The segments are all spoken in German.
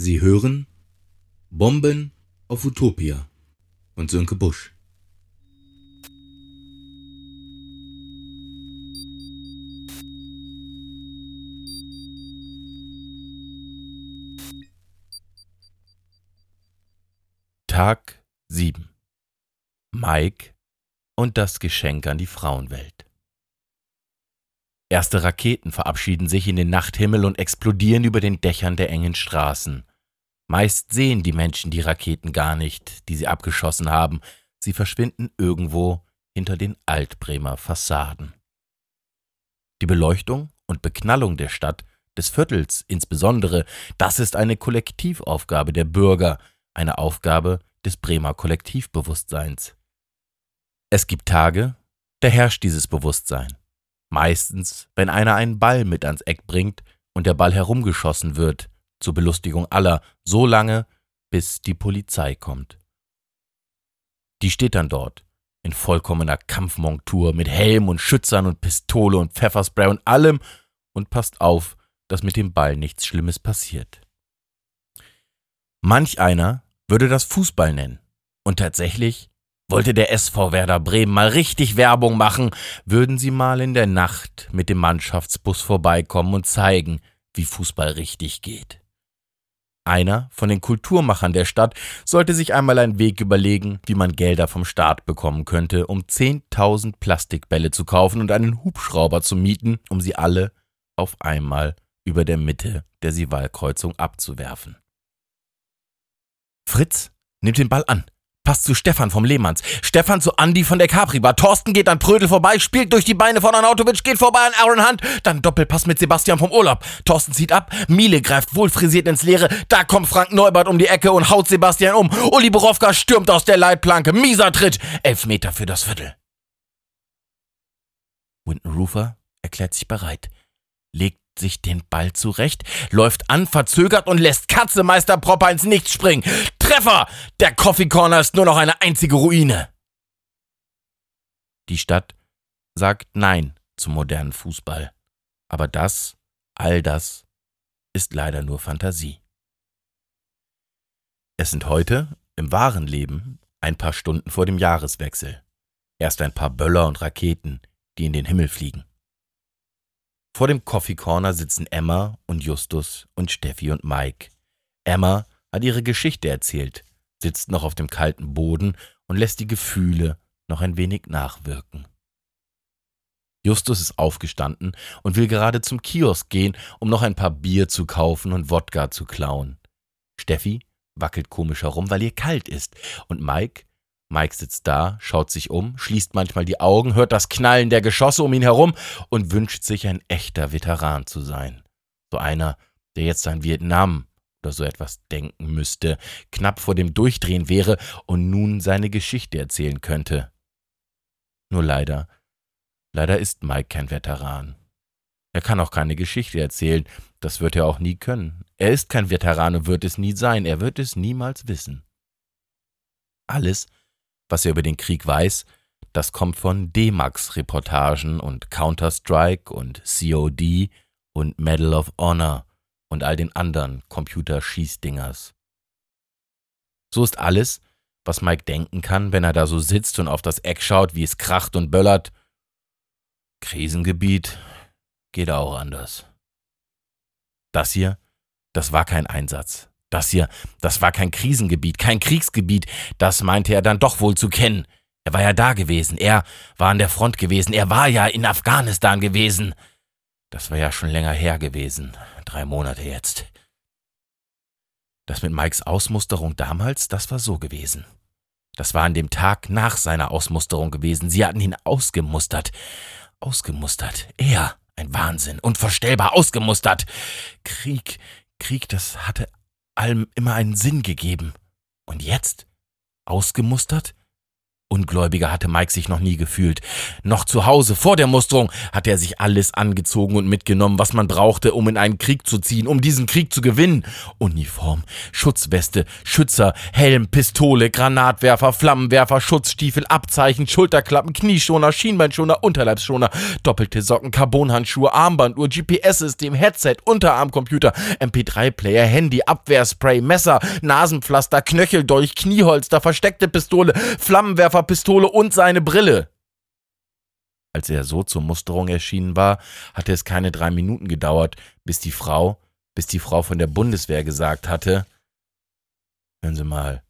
Sie hören Bomben auf Utopia von Sönke Busch. Tag 7 Mike und das Geschenk an die Frauenwelt. Erste Raketen verabschieden sich in den Nachthimmel und explodieren über den Dächern der engen Straßen. Meist sehen die Menschen die Raketen gar nicht, die sie abgeschossen haben. Sie verschwinden irgendwo hinter den Altbremer Fassaden. Die Beleuchtung und Beknallung der Stadt, des Viertels insbesondere, das ist eine Kollektivaufgabe der Bürger, eine Aufgabe des Bremer Kollektivbewusstseins. Es gibt Tage, da herrscht dieses Bewusstsein. Meistens, wenn einer einen Ball mit ans Eck bringt und der Ball herumgeschossen wird, zur Belustigung aller, so lange, bis die Polizei kommt. Die steht dann dort, in vollkommener Kampfmontur, mit Helm und Schützern und Pistole und Pfefferspray und allem und passt auf, dass mit dem Ball nichts Schlimmes passiert. Manch einer würde das Fußball nennen. Und tatsächlich wollte der SV Werder Bremen mal richtig Werbung machen, würden sie mal in der Nacht mit dem Mannschaftsbus vorbeikommen und zeigen, wie Fußball richtig geht. Einer von den Kulturmachern der Stadt sollte sich einmal einen Weg überlegen, wie man Gelder vom Staat bekommen könnte, um 10.000 Plastikbälle zu kaufen und einen Hubschrauber zu mieten, um sie alle auf einmal über der Mitte der Sivalkreuzung abzuwerfen. Fritz nimmt den Ball an, passt zu Stefan vom Lehmanns, Stefan zu Andy von der Capri-Bar, Thorsten geht an Prödel vorbei, spielt durch die Beine von Arnautovic, geht vorbei an Aaron Hunt, dann Doppelpass mit Sebastian vom Urlaub. Thorsten zieht ab, Miele greift wohlfrisiert ins Leere, da kommt Frank Neubert um die Ecke und haut Sebastian um. Uli Borowka stürmt aus der Leitplanke, mieser Tritt, elf Meter für das Viertel. Winton Rufer erklärt sich bereit, legt sich den Ball zurecht, läuft an, verzögert und lässt Katzemeister Propper ins Nichts springen. Treffer! Der Coffee Corner ist nur noch eine einzige Ruine. Die Stadt sagt Nein zum modernen Fußball. Aber das, all das, ist leider nur Fantasie. Es sind heute, im wahren Leben, ein paar Stunden vor dem Jahreswechsel. Erst ein paar Böller und Raketen, die in den Himmel fliegen. Vor dem Coffee Corner sitzen Emma und Justus und Steffi und Mike. Emma hat ihre Geschichte erzählt, sitzt noch auf dem kalten Boden und lässt die Gefühle noch ein wenig nachwirken. Justus ist aufgestanden und will gerade zum Kiosk gehen, um noch ein paar Bier zu kaufen und Wodka zu klauen. Steffi wackelt komisch herum, weil ihr kalt ist, und Mike Mike sitzt da, schaut sich um, schließt manchmal die Augen, hört das Knallen der Geschosse um ihn herum und wünscht sich ein echter Veteran zu sein. So einer, der jetzt an Vietnam oder so etwas denken müsste, knapp vor dem Durchdrehen wäre und nun seine Geschichte erzählen könnte. Nur leider, leider ist Mike kein Veteran. Er kann auch keine Geschichte erzählen, das wird er auch nie können. Er ist kein Veteran und wird es nie sein, er wird es niemals wissen. Alles, was er über den Krieg weiß, das kommt von D-Max-Reportagen und Counter-Strike und COD und Medal of Honor und all den anderen Computerschießdingers. So ist alles, was Mike denken kann, wenn er da so sitzt und auf das Eck schaut, wie es kracht und böllert. Krisengebiet geht auch anders. Das hier, das war kein Einsatz. Das hier, das war kein Krisengebiet, kein Kriegsgebiet, das meinte er dann doch wohl zu kennen. Er war ja da gewesen, er war an der Front gewesen, er war ja in Afghanistan gewesen. Das war ja schon länger her gewesen, drei Monate jetzt. Das mit Mikes Ausmusterung damals, das war so gewesen. Das war an dem Tag nach seiner Ausmusterung gewesen. Sie hatten ihn ausgemustert. Ausgemustert. Er, ein Wahnsinn, unvorstellbar ausgemustert. Krieg, Krieg, das hatte allem immer einen Sinn gegeben. Und jetzt? Ausgemustert? Ungläubiger hatte Mike sich noch nie gefühlt. Noch zu Hause, vor der Musterung, hatte er sich alles angezogen und mitgenommen, was man brauchte, um in einen Krieg zu ziehen, um diesen Krieg zu gewinnen. Uniform, Schutzweste, Schützer, Helm, Pistole, Granatwerfer, Flammenwerfer, Schutzstiefel, Abzeichen, Schulterklappen, Knieschoner, Schienbeinschoner, Unterleibsschoner, doppelte Socken, Carbonhandschuhe, Armbanduhr, GPS-System, Headset, Unterarmcomputer, MP3-Player, Handy, Abwehrspray, Messer, Nasenpflaster, Knöcheldolch, Knieholster, versteckte Pistole, Flammenwerfer, Pistole und seine Brille. Als er so zur Musterung erschienen war, hatte es keine drei Minuten gedauert, bis die Frau, bis die Frau von der Bundeswehr gesagt hatte, Hören Sie mal,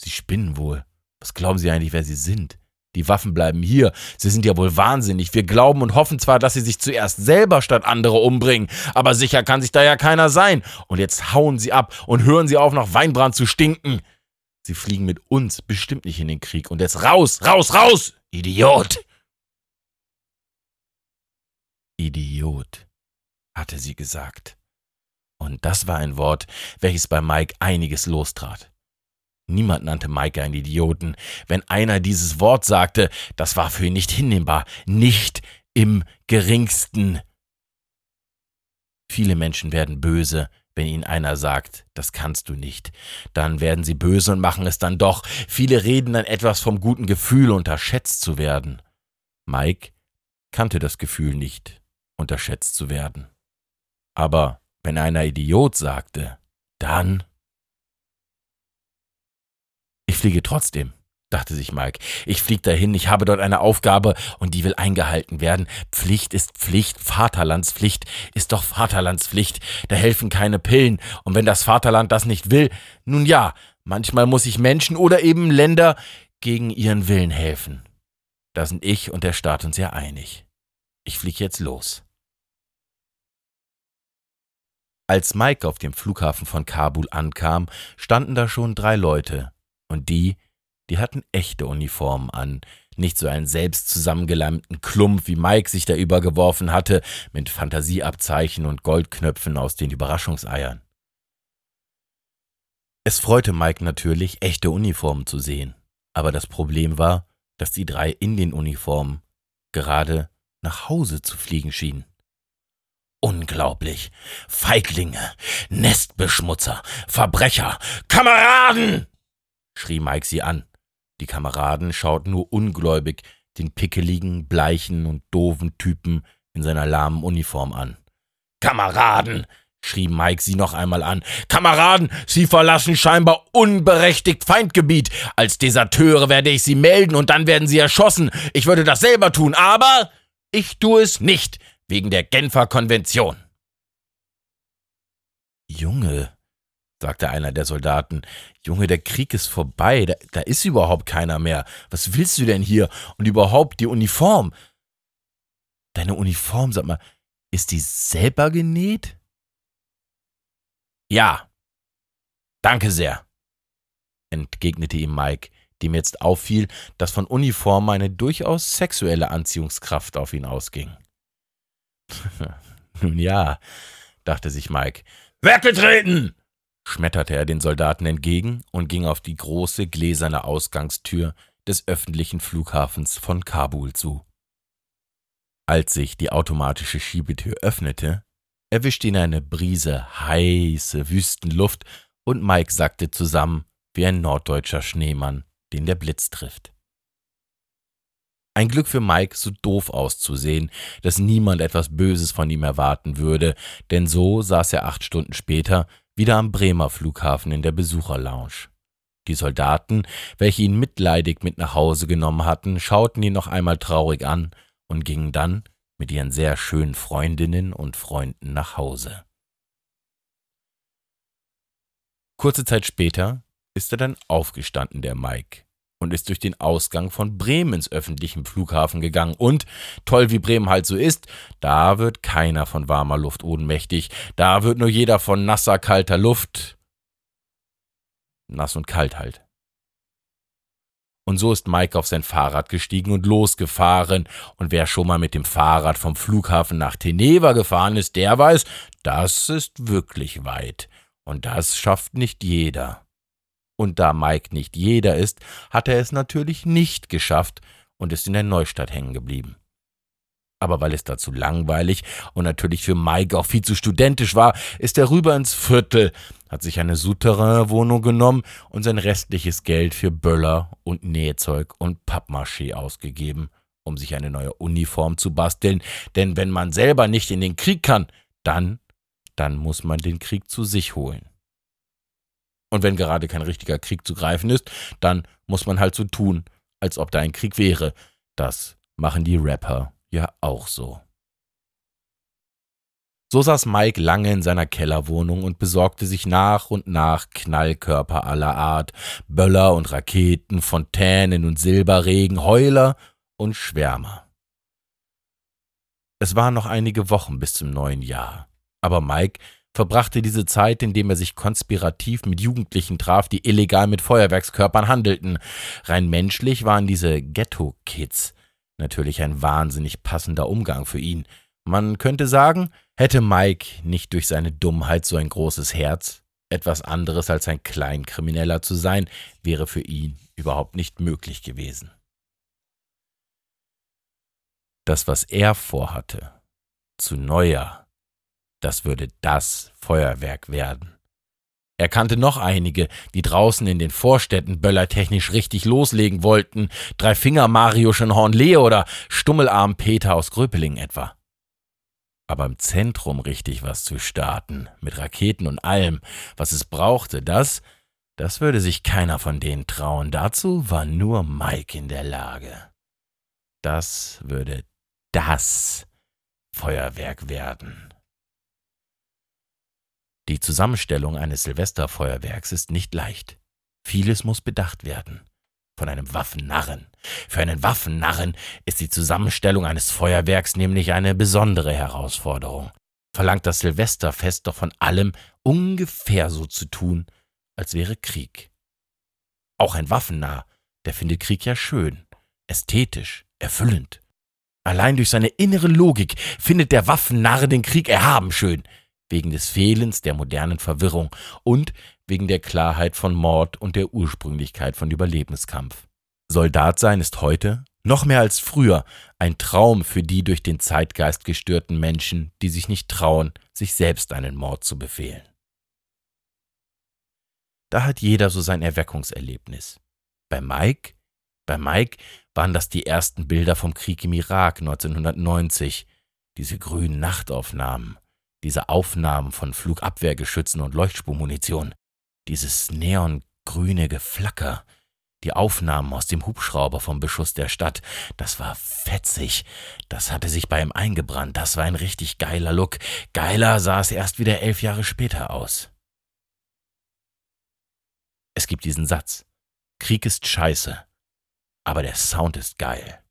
Sie spinnen wohl. Was glauben Sie eigentlich, wer Sie sind? Die Waffen bleiben hier. Sie sind ja wohl wahnsinnig. Wir glauben und hoffen zwar, dass Sie sich zuerst selber statt andere umbringen, aber sicher kann sich da ja keiner sein. Und jetzt hauen Sie ab und hören Sie auf, nach Weinbrand zu stinken. Sie fliegen mit uns bestimmt nicht in den Krieg. Und jetzt raus, raus, raus! Idiot! Idiot, hatte sie gesagt. Und das war ein Wort, welches bei Mike einiges lostrat. Niemand nannte Mike einen Idioten. Wenn einer dieses Wort sagte, das war für ihn nicht hinnehmbar, nicht im geringsten. Viele Menschen werden böse, wenn ihnen einer sagt, das kannst du nicht, dann werden sie böse und machen es dann doch. Viele reden dann etwas vom guten Gefühl, unterschätzt zu werden. Mike kannte das Gefühl nicht, unterschätzt zu werden. Aber wenn einer Idiot sagte, dann. Ich fliege trotzdem dachte sich Mike. Ich flieg dahin, ich habe dort eine Aufgabe und die will eingehalten werden. Pflicht ist Pflicht, Vaterlandspflicht ist doch Vaterlandspflicht. Da helfen keine Pillen. Und wenn das Vaterland das nicht will, nun ja, manchmal muss ich Menschen oder eben Länder gegen ihren Willen helfen. Da sind ich und der Staat uns ja einig. Ich flieg jetzt los. Als Mike auf dem Flughafen von Kabul ankam, standen da schon drei Leute, und die, die hatten echte Uniformen an, nicht so einen selbst zusammengeleimten Klump, wie Mike sich da übergeworfen hatte, mit Fantasieabzeichen und Goldknöpfen aus den Überraschungseiern. Es freute Mike natürlich, echte Uniformen zu sehen, aber das Problem war, dass die drei in den Uniformen gerade nach Hause zu fliegen schienen. Unglaublich. Feiglinge, Nestbeschmutzer, Verbrecher, Kameraden! schrie Mike sie an. Die Kameraden schauten nur ungläubig den pickeligen, bleichen und doofen Typen in seiner lahmen Uniform an. Kameraden! schrie Mike sie noch einmal an. Kameraden, Sie verlassen scheinbar unberechtigt Feindgebiet. Als Deserteure werde ich Sie melden und dann werden Sie erschossen. Ich würde das selber tun, aber ich tue es nicht, wegen der Genfer Konvention. Junge, sagte einer der Soldaten. Junge, der Krieg ist vorbei, da, da ist überhaupt keiner mehr. Was willst du denn hier? Und überhaupt die Uniform. Deine Uniform, sag mal, ist die selber genäht? Ja. Danke sehr, entgegnete ihm Mike, dem jetzt auffiel, dass von Uniform eine durchaus sexuelle Anziehungskraft auf ihn ausging. Nun ja, dachte sich Mike. Weggetreten! Schmetterte er den Soldaten entgegen und ging auf die große gläserne Ausgangstür des öffentlichen Flughafens von Kabul zu. Als sich die automatische Schiebetür öffnete, erwischte ihn eine Brise heiße Wüstenluft und Mike sackte zusammen wie ein norddeutscher Schneemann, den der Blitz trifft. Ein Glück für Mike, so doof auszusehen, dass niemand etwas Böses von ihm erwarten würde, denn so saß er acht Stunden später wieder am Bremer Flughafen in der Besucherlounge. Die Soldaten, welche ihn mitleidig mit nach Hause genommen hatten, schauten ihn noch einmal traurig an und gingen dann mit ihren sehr schönen Freundinnen und Freunden nach Hause. Kurze Zeit später ist er dann aufgestanden, der Mike, und ist durch den Ausgang von Bremens öffentlichem Flughafen gegangen. Und, toll wie Bremen halt so ist, da wird keiner von warmer Luft ohnmächtig, da wird nur jeder von nasser, kalter Luft nass und kalt halt. Und so ist Mike auf sein Fahrrad gestiegen und losgefahren. Und wer schon mal mit dem Fahrrad vom Flughafen nach Teneva gefahren ist, der weiß, das ist wirklich weit. Und das schafft nicht jeder. Und da Mike nicht jeder ist, hat er es natürlich nicht geschafft und ist in der Neustadt hängen geblieben. Aber weil es da zu langweilig und natürlich für Mike auch viel zu studentisch war, ist er rüber ins Viertel, hat sich eine Souterrain-Wohnung genommen und sein restliches Geld für Böller und Nähzeug und Pappmaché ausgegeben, um sich eine neue Uniform zu basteln, denn wenn man selber nicht in den Krieg kann, dann, dann muss man den Krieg zu sich holen. Und wenn gerade kein richtiger Krieg zu greifen ist, dann muss man halt so tun, als ob da ein Krieg wäre. Das machen die Rapper ja auch so. So saß Mike lange in seiner Kellerwohnung und besorgte sich nach und nach Knallkörper aller Art, Böller und Raketen, Fontänen und Silberregen, Heuler und Schwärmer. Es waren noch einige Wochen bis zum neuen Jahr, aber Mike verbrachte diese Zeit, indem er sich konspirativ mit Jugendlichen traf, die illegal mit Feuerwerkskörpern handelten. Rein menschlich waren diese Ghetto-Kids natürlich ein wahnsinnig passender Umgang für ihn. Man könnte sagen, hätte Mike nicht durch seine Dummheit so ein großes Herz, etwas anderes als ein Kleinkrimineller zu sein, wäre für ihn überhaupt nicht möglich gewesen. Das, was er vorhatte, zu Neujahr, das würde das Feuerwerk werden. Er kannte noch einige, die draußen in den Vorstädten böllertechnisch richtig loslegen wollten. Drei Finger Mario Schönhorn Leo oder Stummelarm Peter aus Gröpeling etwa. Aber im Zentrum richtig was zu starten, mit Raketen und allem, was es brauchte, das, das würde sich keiner von denen trauen. Dazu war nur Mike in der Lage. Das würde das Feuerwerk werden. Die Zusammenstellung eines Silvesterfeuerwerks ist nicht leicht. Vieles muss bedacht werden. Von einem Waffennarren. Für einen Waffennarren ist die Zusammenstellung eines Feuerwerks nämlich eine besondere Herausforderung. Verlangt das Silvesterfest doch von allem ungefähr so zu tun, als wäre Krieg. Auch ein Waffennarr, der findet Krieg ja schön, ästhetisch, erfüllend. Allein durch seine innere Logik findet der Waffennarr den Krieg erhaben schön wegen des Fehlens der modernen Verwirrung und wegen der Klarheit von Mord und der Ursprünglichkeit von Überlebenskampf. Soldat sein ist heute, noch mehr als früher, ein Traum für die durch den Zeitgeist gestörten Menschen, die sich nicht trauen, sich selbst einen Mord zu befehlen. Da hat jeder so sein Erweckungserlebnis. Bei Mike, bei Mike waren das die ersten Bilder vom Krieg im Irak 1990, diese grünen Nachtaufnahmen, diese Aufnahmen von Flugabwehrgeschützen und Leuchtspurmunition, dieses neongrüne Geflacker, die Aufnahmen aus dem Hubschrauber vom Beschuss der Stadt, das war fetzig, das hatte sich bei ihm eingebrannt, das war ein richtig geiler Look. Geiler sah es erst wieder elf Jahre später aus. Es gibt diesen Satz. Krieg ist scheiße, aber der Sound ist geil.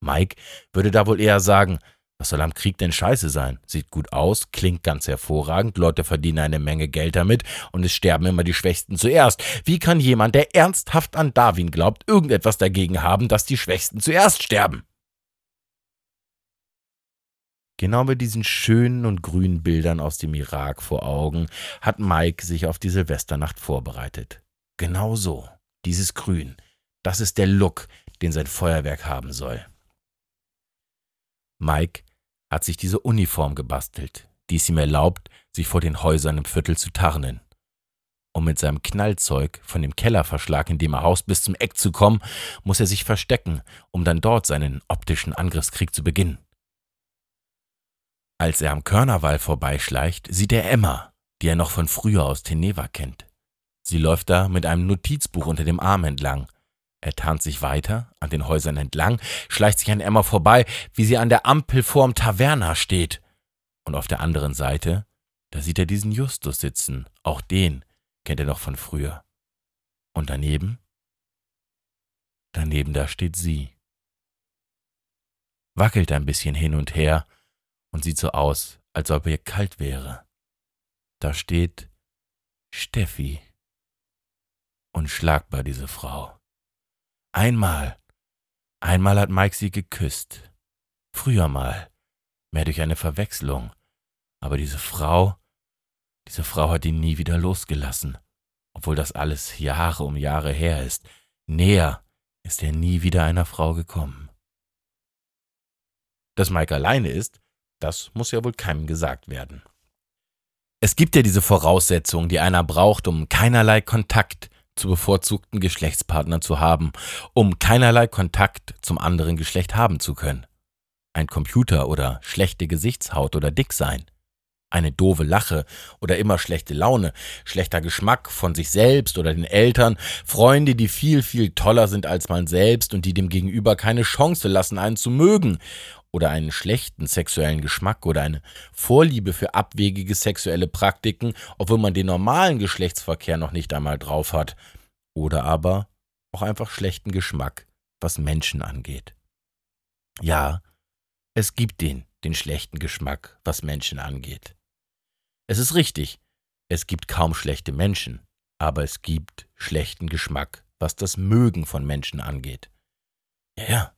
Mike würde da wohl eher sagen, was soll am Krieg denn scheiße sein? Sieht gut aus, klingt ganz hervorragend, Leute verdienen eine Menge Geld damit und es sterben immer die Schwächsten zuerst. Wie kann jemand, der ernsthaft an Darwin glaubt, irgendetwas dagegen haben, dass die Schwächsten zuerst sterben? Genau bei diesen schönen und grünen Bildern aus dem Irak vor Augen hat Mike sich auf die Silvesternacht vorbereitet. Genau so, dieses Grün, das ist der Look, den sein Feuerwerk haben soll. Mike hat sich diese Uniform gebastelt, die es ihm erlaubt, sich vor den Häusern im Viertel zu tarnen. Um mit seinem Knallzeug von dem Kellerverschlag, in dem er haust, bis zum Eck zu kommen, muss er sich verstecken, um dann dort seinen optischen Angriffskrieg zu beginnen. Als er am Körnerwall vorbeischleicht, sieht er Emma, die er noch von früher aus Teneva kennt. Sie läuft da mit einem Notizbuch unter dem Arm entlang er tarnt sich weiter, an den Häusern entlang, schleicht sich an Emma vorbei, wie sie an der Ampel vorm Taverna steht. Und auf der anderen Seite, da sieht er diesen Justus sitzen, auch den kennt er noch von früher. Und daneben? Daneben da steht sie. Wackelt ein bisschen hin und her und sieht so aus, als ob ihr kalt wäre. Da steht Steffi. Unschlagbar, diese Frau. Einmal, einmal hat Mike sie geküsst. Früher mal, mehr durch eine Verwechslung. Aber diese Frau, diese Frau hat ihn nie wieder losgelassen. obwohl das alles Jahre um Jahre her ist. Näher ist er nie wieder einer Frau gekommen. Dass Mike alleine ist, das muss ja wohl keinem gesagt werden. Es gibt ja diese Voraussetzungen, die einer braucht, um keinerlei Kontakt zu bevorzugten Geschlechtspartnern zu haben, um keinerlei Kontakt zum anderen Geschlecht haben zu können. Ein Computer oder schlechte Gesichtshaut oder dick sein. Eine doofe Lache oder immer schlechte Laune, schlechter Geschmack von sich selbst oder den Eltern, Freunde, die viel, viel toller sind als man selbst und die dem Gegenüber keine Chance lassen, einen zu mögen oder einen schlechten sexuellen Geschmack oder eine Vorliebe für abwegige sexuelle Praktiken, obwohl man den normalen Geschlechtsverkehr noch nicht einmal drauf hat, oder aber auch einfach schlechten Geschmack, was Menschen angeht. Ja, es gibt den, den schlechten Geschmack, was Menschen angeht. Es ist richtig, es gibt kaum schlechte Menschen, aber es gibt schlechten Geschmack, was das Mögen von Menschen angeht. Ja, ja,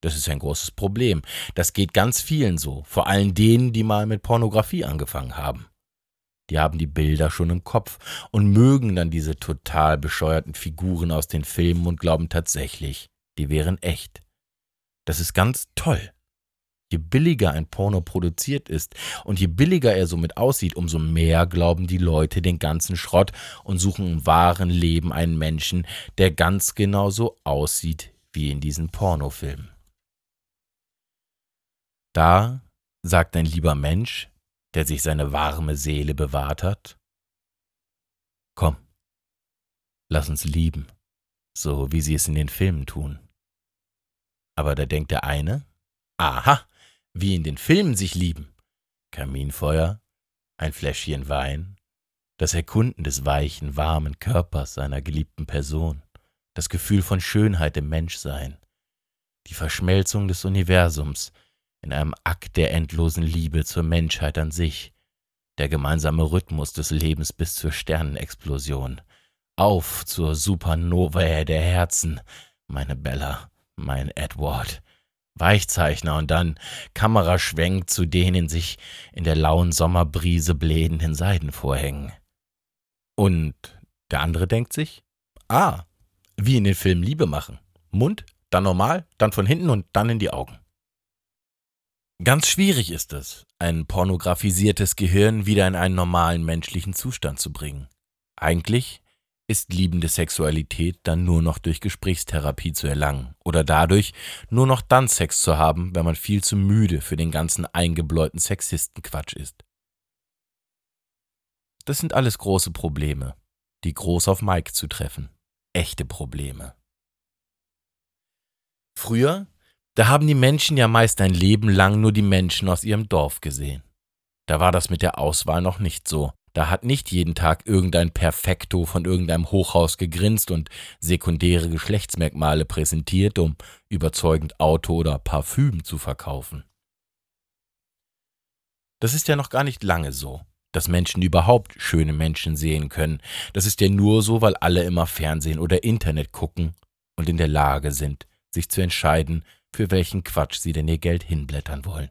das ist ein großes Problem. Das geht ganz vielen so, vor allem denen, die mal mit Pornografie angefangen haben. Die haben die Bilder schon im Kopf und mögen dann diese total bescheuerten Figuren aus den Filmen und glauben tatsächlich, die wären echt. Das ist ganz toll. Je billiger ein Porno produziert ist und je billiger er somit aussieht, umso mehr glauben die Leute den ganzen Schrott und suchen im wahren Leben einen Menschen, der ganz genau so aussieht wie in diesen Pornofilmen. Da sagt ein lieber Mensch, der sich seine warme Seele bewahrt hat, Komm, lass uns lieben, so wie sie es in den Filmen tun. Aber da denkt der eine, aha, wie in den Filmen sich lieben. Kaminfeuer, ein Fläschchen Wein, das Erkunden des weichen, warmen Körpers seiner geliebten Person, das Gefühl von Schönheit im Menschsein, die Verschmelzung des Universums, in einem Akt der endlosen Liebe zur Menschheit an sich, der gemeinsame Rhythmus des Lebens bis zur Sternenexplosion. Auf zur Supernovae der Herzen, meine Bella, mein Edward. Weichzeichner und dann Kameraschwenk zu den in sich in der lauen Sommerbrise blähenden Seidenvorhängen. Und der andere denkt sich, ah, wie in den Filmen Liebe machen. Mund, dann normal, dann von hinten und dann in die Augen. Ganz schwierig ist es, ein pornografisiertes Gehirn wieder in einen normalen menschlichen Zustand zu bringen. Eigentlich ist liebende Sexualität dann nur noch durch Gesprächstherapie zu erlangen oder dadurch, nur noch dann Sex zu haben, wenn man viel zu müde für den ganzen eingebläuten Sexistenquatsch ist. Das sind alles große Probleme, die groß auf Mike zu treffen. Echte Probleme. Früher da haben die Menschen ja meist ein Leben lang nur die Menschen aus ihrem Dorf gesehen. Da war das mit der Auswahl noch nicht so. Da hat nicht jeden Tag irgendein Perfekto von irgendeinem Hochhaus gegrinst und sekundäre Geschlechtsmerkmale präsentiert, um überzeugend Auto oder Parfüm zu verkaufen. Das ist ja noch gar nicht lange so, dass Menschen überhaupt schöne Menschen sehen können. Das ist ja nur so, weil alle immer Fernsehen oder Internet gucken und in der Lage sind, sich zu entscheiden, für welchen Quatsch sie denn ihr Geld hinblättern wollen.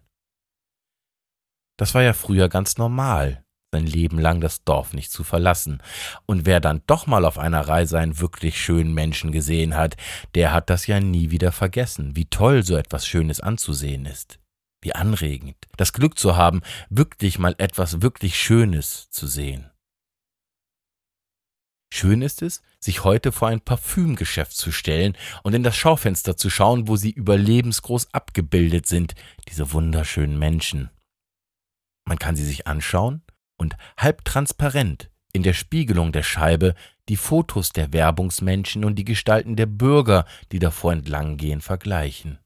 Das war ja früher ganz normal, sein Leben lang das Dorf nicht zu verlassen. Und wer dann doch mal auf einer Reise einen wirklich schönen Menschen gesehen hat, der hat das ja nie wieder vergessen, wie toll so etwas Schönes anzusehen ist. Wie anregend, das Glück zu haben, wirklich mal etwas wirklich Schönes zu sehen. Schön ist es, sich heute vor ein Parfümgeschäft zu stellen und in das Schaufenster zu schauen, wo sie überlebensgroß abgebildet sind, diese wunderschönen Menschen. Man kann sie sich anschauen und halb transparent in der Spiegelung der Scheibe die Fotos der Werbungsmenschen und die Gestalten der Bürger, die davor entlanggehen, vergleichen.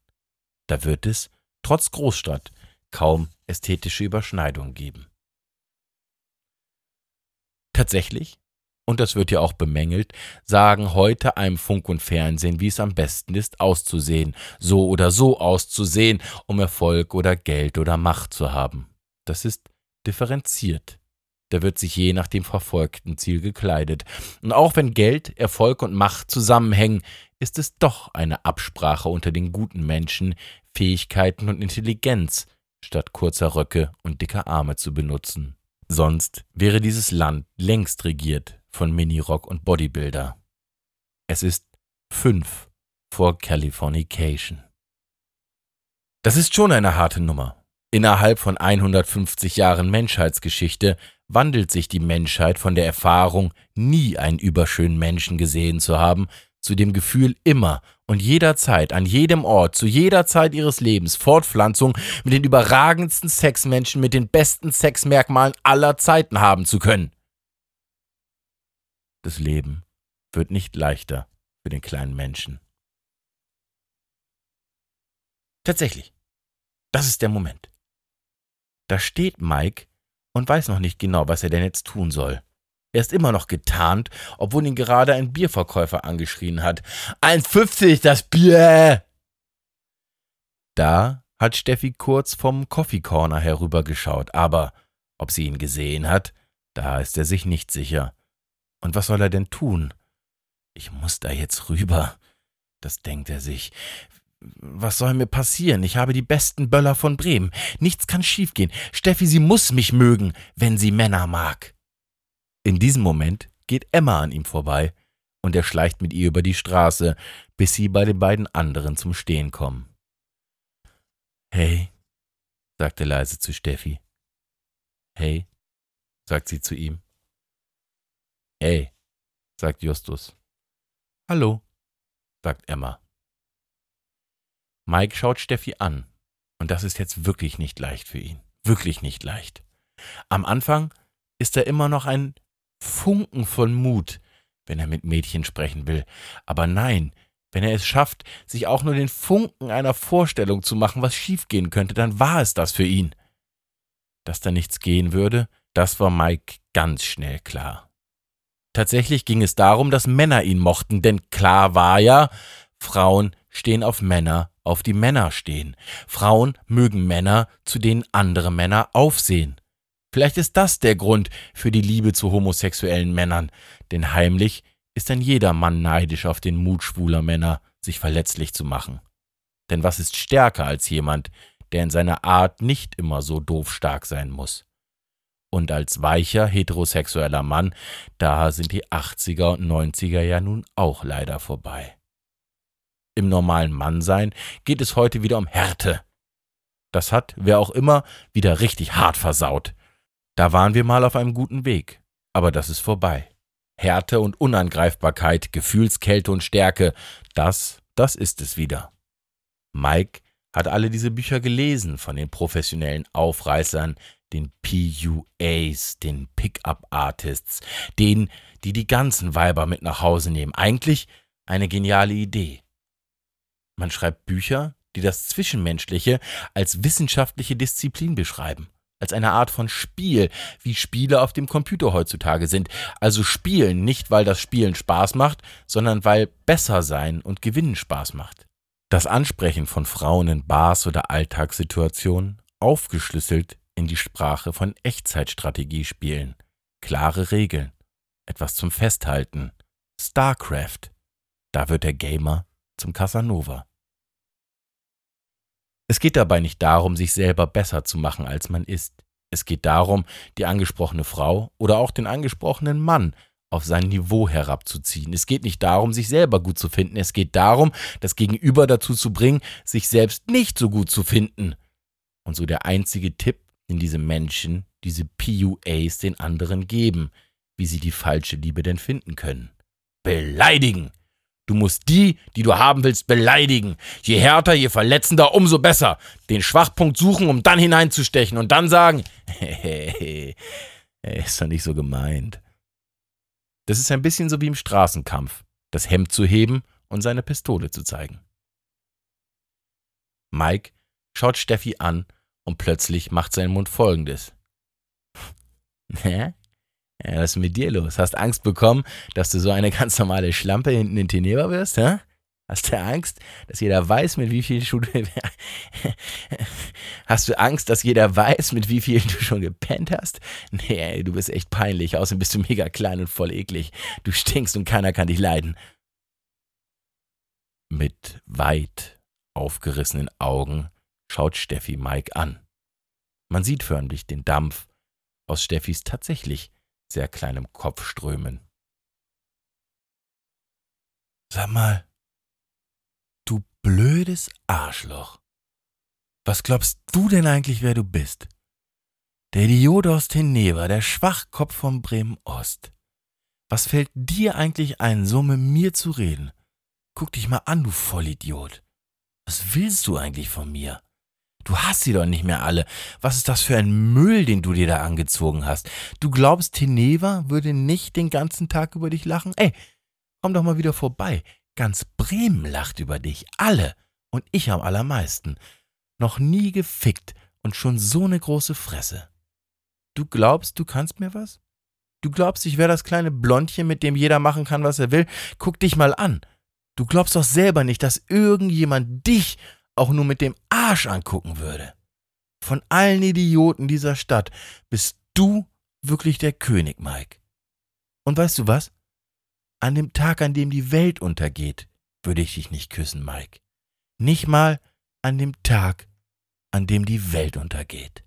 Da wird es, trotz Großstadt, kaum ästhetische Überschneidungen geben. Tatsächlich und das wird ja auch bemängelt, sagen heute einem Funk und Fernsehen, wie es am besten ist, auszusehen, so oder so auszusehen, um Erfolg oder Geld oder Macht zu haben. Das ist differenziert. Da wird sich je nach dem verfolgten Ziel gekleidet. Und auch wenn Geld, Erfolg und Macht zusammenhängen, ist es doch eine Absprache unter den guten Menschen, Fähigkeiten und Intelligenz statt kurzer Röcke und dicker Arme zu benutzen. Sonst wäre dieses Land längst regiert von Minirock und Bodybuilder. Es ist fünf vor Californication. Das ist schon eine harte Nummer. Innerhalb von 150 Jahren Menschheitsgeschichte wandelt sich die Menschheit von der Erfahrung, nie einen überschönen Menschen gesehen zu haben, zu dem Gefühl immer und jederzeit, an jedem Ort, zu jeder Zeit ihres Lebens Fortpflanzung mit den überragendsten Sexmenschen mit den besten Sexmerkmalen aller Zeiten haben zu können. Das Leben wird nicht leichter für den kleinen Menschen. Tatsächlich, das ist der Moment. Da steht Mike und weiß noch nicht genau, was er denn jetzt tun soll. Er ist immer noch getarnt, obwohl ihn gerade ein Bierverkäufer angeschrien hat. 1,50 das Bier! Da hat Steffi kurz vom Coffee Corner herübergeschaut, aber ob sie ihn gesehen hat, da ist er sich nicht sicher. Und was soll er denn tun? Ich muss da jetzt rüber. Das denkt er sich. Was soll mir passieren? Ich habe die besten Böller von Bremen. Nichts kann schiefgehen. Steffi, sie muss mich mögen, wenn sie Männer mag. In diesem Moment geht Emma an ihm vorbei und er schleicht mit ihr über die Straße, bis sie bei den beiden anderen zum Stehen kommen. Hey, sagte leise zu Steffi. Hey, sagt sie zu ihm. Hey, sagt Justus. Hallo, sagt Emma. Mike schaut Steffi an, und das ist jetzt wirklich nicht leicht für ihn. Wirklich nicht leicht. Am Anfang ist er immer noch ein Funken von Mut, wenn er mit Mädchen sprechen will. Aber nein, wenn er es schafft, sich auch nur den Funken einer Vorstellung zu machen, was schiefgehen könnte, dann war es das für ihn. Dass da nichts gehen würde, das war Mike ganz schnell klar. Tatsächlich ging es darum, dass Männer ihn mochten, denn klar war ja, Frauen stehen auf Männer, auf die Männer stehen. Frauen mögen Männer, zu denen andere Männer aufsehen. Vielleicht ist das der Grund für die Liebe zu homosexuellen Männern, denn heimlich ist ein jeder Mann neidisch auf den Mut schwuler Männer, sich verletzlich zu machen. Denn was ist stärker als jemand, der in seiner Art nicht immer so doof stark sein muss? Und als weicher heterosexueller Mann, da sind die 80er und 90er ja nun auch leider vorbei. Im normalen Mannsein geht es heute wieder um Härte. Das hat, wer auch immer, wieder richtig hart versaut. Da waren wir mal auf einem guten Weg, aber das ist vorbei. Härte und Unangreifbarkeit, Gefühlskälte und Stärke, das, das ist es wieder. Mike hat alle diese Bücher gelesen von den professionellen Aufreißern, den PUAs, den Pickup-Artists, denen, die die ganzen Weiber mit nach Hause nehmen. Eigentlich eine geniale Idee. Man schreibt Bücher, die das Zwischenmenschliche als wissenschaftliche Disziplin beschreiben als eine Art von Spiel, wie Spiele auf dem Computer heutzutage sind. Also spielen nicht, weil das Spielen Spaß macht, sondern weil besser sein und gewinnen Spaß macht. Das Ansprechen von Frauen in Bars oder Alltagssituationen, aufgeschlüsselt in die Sprache von Echtzeitstrategiespielen, klare Regeln, etwas zum Festhalten, StarCraft. Da wird der Gamer zum Casanova. Es geht dabei nicht darum, sich selber besser zu machen, als man ist. Es geht darum, die angesprochene Frau oder auch den angesprochenen Mann auf sein Niveau herabzuziehen. Es geht nicht darum, sich selber gut zu finden. Es geht darum, das Gegenüber dazu zu bringen, sich selbst nicht so gut zu finden. Und so der einzige Tipp, den diese Menschen, diese PUAs den anderen geben, wie sie die falsche Liebe denn finden können. Beleidigen! Du musst die, die du haben willst, beleidigen. Je härter, je verletzender, umso besser. Den Schwachpunkt suchen, um dann hineinzustechen und dann sagen, hey, ist doch nicht so gemeint. Das ist ein bisschen so wie im Straßenkampf, das Hemd zu heben und seine Pistole zu zeigen. Mike schaut Steffi an und plötzlich macht sein Mund folgendes. Hä? Ja, was ist mit dir los? Hast Angst bekommen, dass du so eine ganz normale Schlampe hinten in Teneba wirst, hä? Hast du Angst, dass jeder weiß, mit wie viel Schuhe Hast du Angst, dass jeder weiß, mit wie viel du schon gepennt hast? Nee, du bist echt peinlich. Außerdem bist du mega klein und voll eklig. Du stinkst und keiner kann dich leiden. Mit weit aufgerissenen Augen schaut Steffi Mike an. Man sieht förmlich den Dampf aus Steffis tatsächlich sehr kleinem Kopf strömen. Sag mal, du blödes Arschloch. Was glaubst du denn eigentlich, wer du bist? Der Idiot aus Teneva, der Schwachkopf von Bremen Ost. Was fällt dir eigentlich ein, so mit mir zu reden? Guck dich mal an, du Vollidiot. Was willst du eigentlich von mir? Du hast sie doch nicht mehr alle. Was ist das für ein Müll, den du dir da angezogen hast? Du glaubst, Teneva würde nicht den ganzen Tag über dich lachen? Ey, komm doch mal wieder vorbei. Ganz Bremen lacht über dich. Alle. Und ich am allermeisten. Noch nie gefickt und schon so eine große Fresse. Du glaubst, du kannst mir was? Du glaubst, ich wäre das kleine Blondchen, mit dem jeder machen kann, was er will? Guck dich mal an. Du glaubst doch selber nicht, dass irgendjemand dich auch nur mit dem Arsch angucken würde. Von allen Idioten dieser Stadt bist du wirklich der König, Mike. Und weißt du was? An dem Tag, an dem die Welt untergeht, würde ich dich nicht küssen, Mike. Nicht mal an dem Tag, an dem die Welt untergeht.